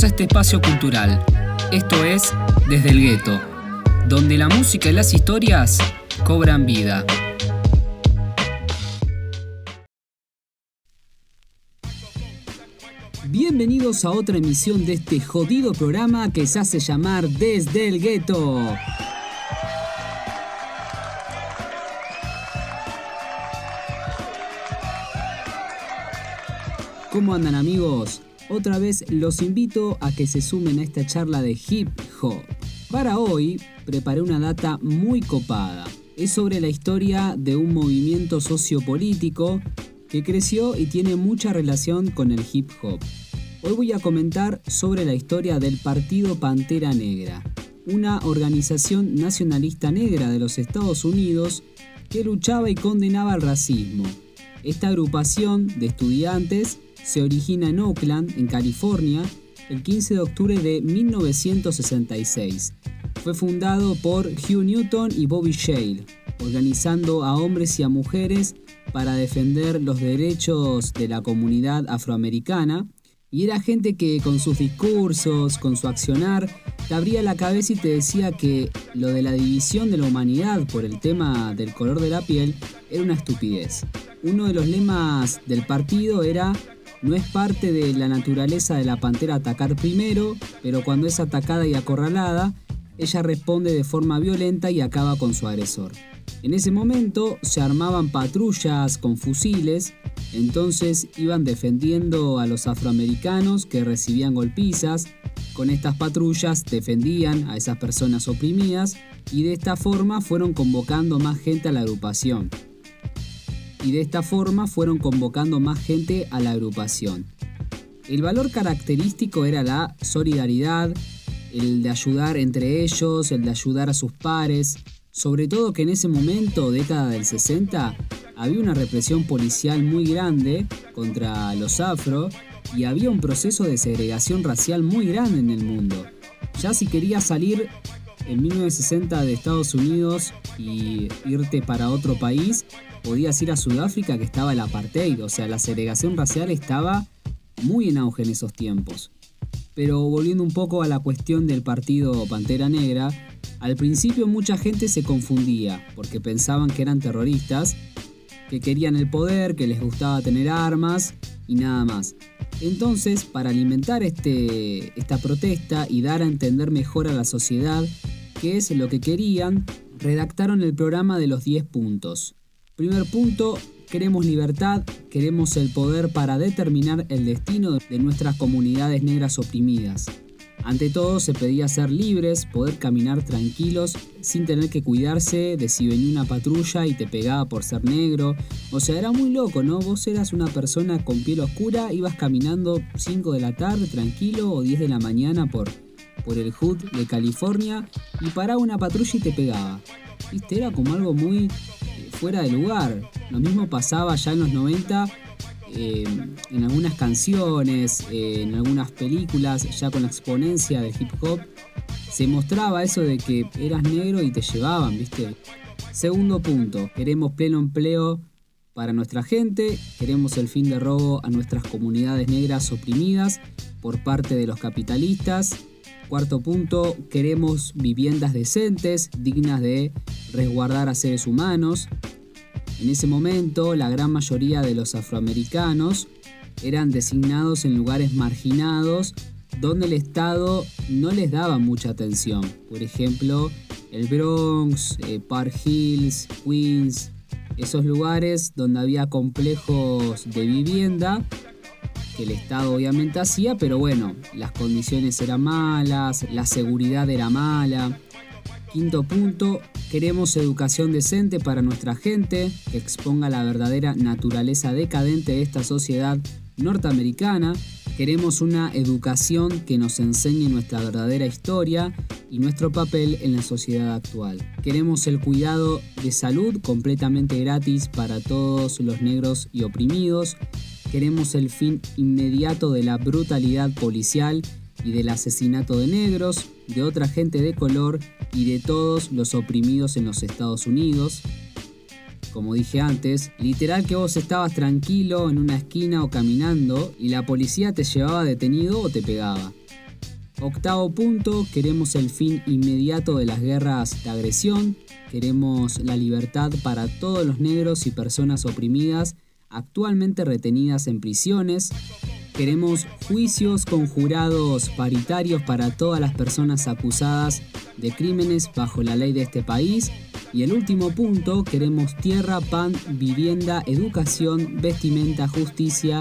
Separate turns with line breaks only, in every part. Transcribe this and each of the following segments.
A este espacio cultural. Esto es Desde el Gueto, donde la música y las historias cobran vida. Bienvenidos a otra emisión de este jodido programa que se hace llamar Desde el Gueto. ¿Cómo andan amigos? Otra vez los invito a que se sumen a esta charla de hip hop. Para hoy preparé una data muy copada. Es sobre la historia de un movimiento sociopolítico que creció y tiene mucha relación con el hip hop. Hoy voy a comentar sobre la historia del Partido Pantera Negra, una organización nacionalista negra de los Estados Unidos que luchaba y condenaba el racismo. Esta agrupación de estudiantes se origina en Oakland, en California, el 15 de octubre de 1966. Fue fundado por Hugh Newton y Bobby Shale, organizando a hombres y a mujeres para defender los derechos de la comunidad afroamericana. Y era gente que con sus discursos, con su accionar, te abría la cabeza y te decía que lo de la división de la humanidad por el tema del color de la piel era una estupidez. Uno de los lemas del partido era no es parte de la naturaleza de la pantera atacar primero, pero cuando es atacada y acorralada, ella responde de forma violenta y acaba con su agresor. En ese momento se armaban patrullas con fusiles, entonces iban defendiendo a los afroamericanos que recibían golpizas, con estas patrullas defendían a esas personas oprimidas y de esta forma fueron convocando más gente a la agrupación y de esta forma fueron convocando más gente a la agrupación. El valor característico era la solidaridad, el de ayudar entre ellos, el de ayudar a sus pares, sobre todo que en ese momento, década del 60, había una represión policial muy grande contra los afro y había un proceso de segregación racial muy grande en el mundo. Ya si querías salir en 1960 de Estados Unidos y irte para otro país, podías ir a Sudáfrica que estaba el apartheid, o sea, la segregación racial estaba muy en auge en esos tiempos. Pero volviendo un poco a la cuestión del partido Pantera Negra, al principio mucha gente se confundía porque pensaban que eran terroristas, que querían el poder, que les gustaba tener armas y nada más. Entonces, para alimentar este, esta protesta y dar a entender mejor a la sociedad qué es lo que querían, redactaron el programa de los 10 puntos. Primer punto, queremos libertad, queremos el poder para determinar el destino de nuestras comunidades negras oprimidas. Ante todo se pedía ser libres, poder caminar tranquilos sin tener que cuidarse de si venía una patrulla y te pegaba por ser negro. O sea, era muy loco, ¿no? Vos eras una persona con piel oscura, ibas caminando 5 de la tarde tranquilo o 10 de la mañana por, por el hood de California y paraba una patrulla y te pegaba. ¿Viste? Era como algo muy fuera de lugar. Lo mismo pasaba ya en los 90 eh, en algunas canciones, eh, en algunas películas, ya con la exponencia del hip hop, se mostraba eso de que eras negro y te llevaban, ¿viste? Segundo punto, queremos pleno empleo para nuestra gente, queremos el fin de robo a nuestras comunidades negras oprimidas por parte de los capitalistas. Cuarto punto, queremos viviendas decentes, dignas de resguardar a seres humanos. En ese momento, la gran mayoría de los afroamericanos eran designados en lugares marginados donde el Estado no les daba mucha atención. Por ejemplo, el Bronx, eh, Park Hills, Queens, esos lugares donde había complejos de vivienda el Estado obviamente hacía, pero bueno, las condiciones eran malas, la seguridad era mala. Quinto punto, queremos educación decente para nuestra gente que exponga la verdadera naturaleza decadente de esta sociedad norteamericana. Queremos una educación que nos enseñe nuestra verdadera historia y nuestro papel en la sociedad actual. Queremos el cuidado de salud completamente gratis para todos los negros y oprimidos. Queremos el fin inmediato de la brutalidad policial y del asesinato de negros, de otra gente de color y de todos los oprimidos en los Estados Unidos. Como dije antes, literal que vos estabas tranquilo en una esquina o caminando y la policía te llevaba detenido o te pegaba. Octavo punto, queremos el fin inmediato de las guerras de agresión, queremos la libertad para todos los negros y personas oprimidas actualmente retenidas en prisiones, queremos juicios con jurados paritarios para todas las personas acusadas de crímenes bajo la ley de este país y el último punto, queremos tierra, pan, vivienda, educación, vestimenta, justicia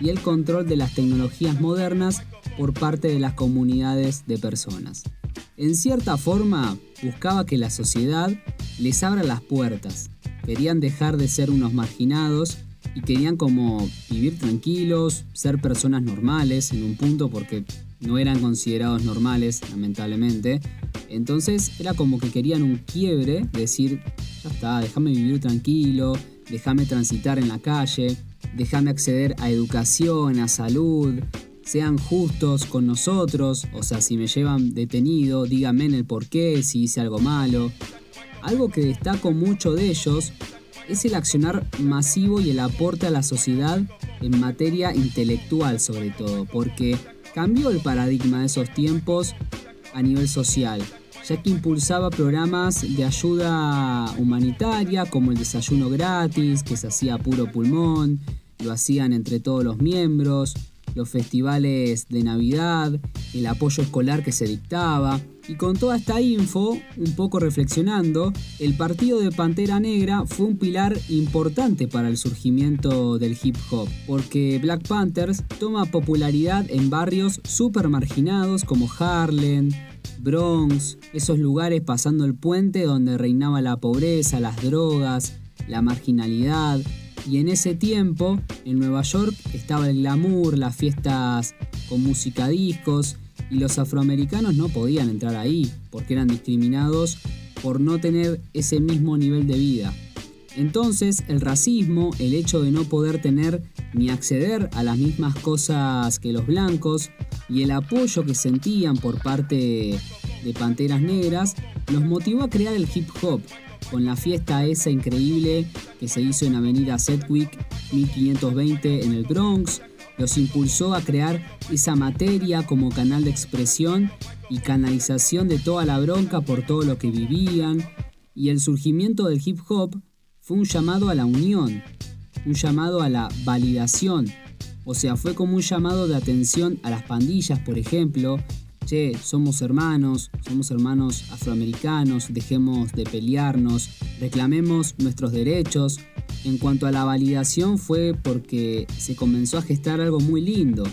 y el control de las tecnologías modernas por parte de las comunidades de personas. En cierta forma, buscaba que la sociedad les abra las puertas. Querían dejar de ser unos marginados y querían como vivir tranquilos, ser personas normales en un punto porque no eran considerados normales, lamentablemente. Entonces era como que querían un quiebre, decir, ya está, déjame vivir tranquilo, déjame transitar en la calle, déjame acceder a educación, a salud, sean justos con nosotros, o sea, si me llevan detenido, díganme en el por qué, si hice algo malo. Algo que destaco mucho de ellos es el accionar masivo y el aporte a la sociedad en materia intelectual sobre todo, porque cambió el paradigma de esos tiempos a nivel social, ya que impulsaba programas de ayuda humanitaria como el desayuno gratis, que se hacía a puro pulmón, lo hacían entre todos los miembros, los festivales de Navidad, el apoyo escolar que se dictaba. Y con toda esta info, un poco reflexionando, el partido de Pantera Negra fue un pilar importante para el surgimiento del hip hop, porque Black Panthers toma popularidad en barrios súper marginados como Harlem, Bronx, esos lugares pasando el puente donde reinaba la pobreza, las drogas, la marginalidad, y en ese tiempo, en Nueva York, estaba el glamour, las fiestas con música discos, y los afroamericanos no podían entrar ahí, porque eran discriminados por no tener ese mismo nivel de vida. Entonces, el racismo, el hecho de no poder tener ni acceder a las mismas cosas que los blancos, y el apoyo que sentían por parte de Panteras Negras, los motivó a crear el hip hop, con la fiesta esa increíble que se hizo en Avenida Sedgwick 1520 en el Bronx, los impulsó a crear esa materia como canal de expresión y canalización de toda la bronca por todo lo que vivían, y el surgimiento del hip hop fue un llamado a la unión, un llamado a la validación, o sea, fue como un llamado de atención a las pandillas, por ejemplo, che, somos hermanos, somos hermanos afroamericanos, dejemos de pelearnos, reclamemos nuestros derechos. En cuanto a la validación fue porque se comenzó a gestar algo muy lindo.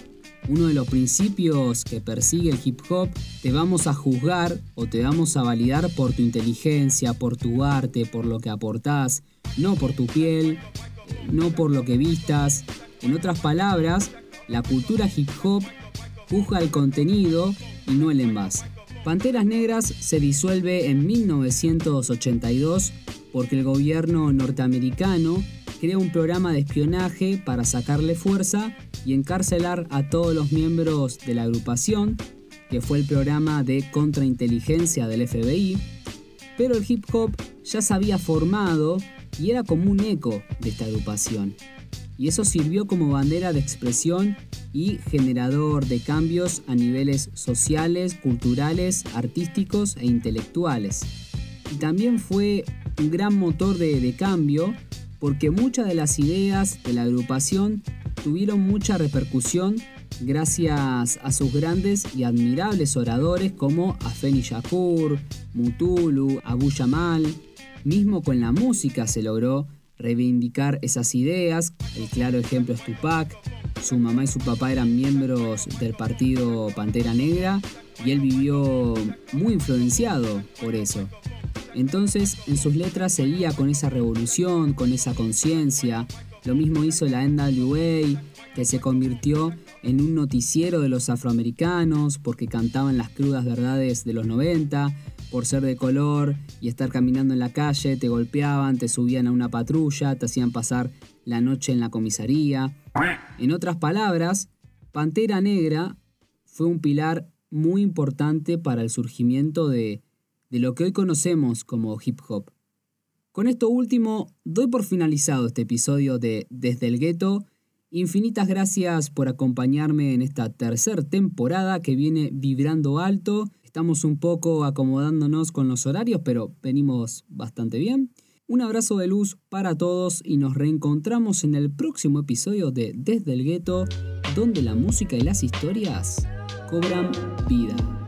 Uno de los principios que persigue el hip hop, te vamos a juzgar o te vamos a validar por tu inteligencia, por tu arte, por lo que aportás, no por tu piel, no por lo que vistas. En otras palabras, la cultura hip hop juzga el contenido y no el envase. Panteras Negras se disuelve en 1982 porque el gobierno norteamericano crea un programa de espionaje para sacarle fuerza y encarcelar a todos los miembros de la agrupación, que fue el programa de contrainteligencia del FBI, pero el hip hop ya se había formado y era como un eco de esta agrupación. Y eso sirvió como bandera de expresión y generador de cambios a niveles sociales, culturales, artísticos e intelectuales. Y también fue un gran motor de, cambio porque muchas de las ideas de la agrupación tuvieron mucha repercusión gracias a sus grandes y admirables oradores como Afeni Shakur, Mutulu, Abu Jamal. Mismo con la música se logró reivindicar esas ideas, el claro ejemplo es Tupac, su mamá y su papá eran miembros del partido Pantera Negra y él vivió muy influenciado por eso. Entonces en sus letras seguía con esa revolución, con esa conciencia. Lo mismo hizo la NWA, que se convirtió en un noticiero de los afroamericanos porque cantaban las crudas verdades de los 90, por ser de color y estar caminando en la calle, te golpeaban, te subían a una patrulla, te hacían pasar la noche en la comisaría. En otras palabras, Pantera Negra fue un pilar muy importante para el surgimiento de, de lo que hoy conocemos como hip hop. Con esto último, doy por finalizado este episodio de Desde el Gueto Infinitas gracias por acompañarme en esta tercera temporada que viene vibrando alto. Estamos un poco acomodándonos con los horarios, pero venimos bastante bien. Un abrazo de luz para todos y nos reencontramos en el próximo episodio de Desde el Gueto, donde la música y las historias cobran vida.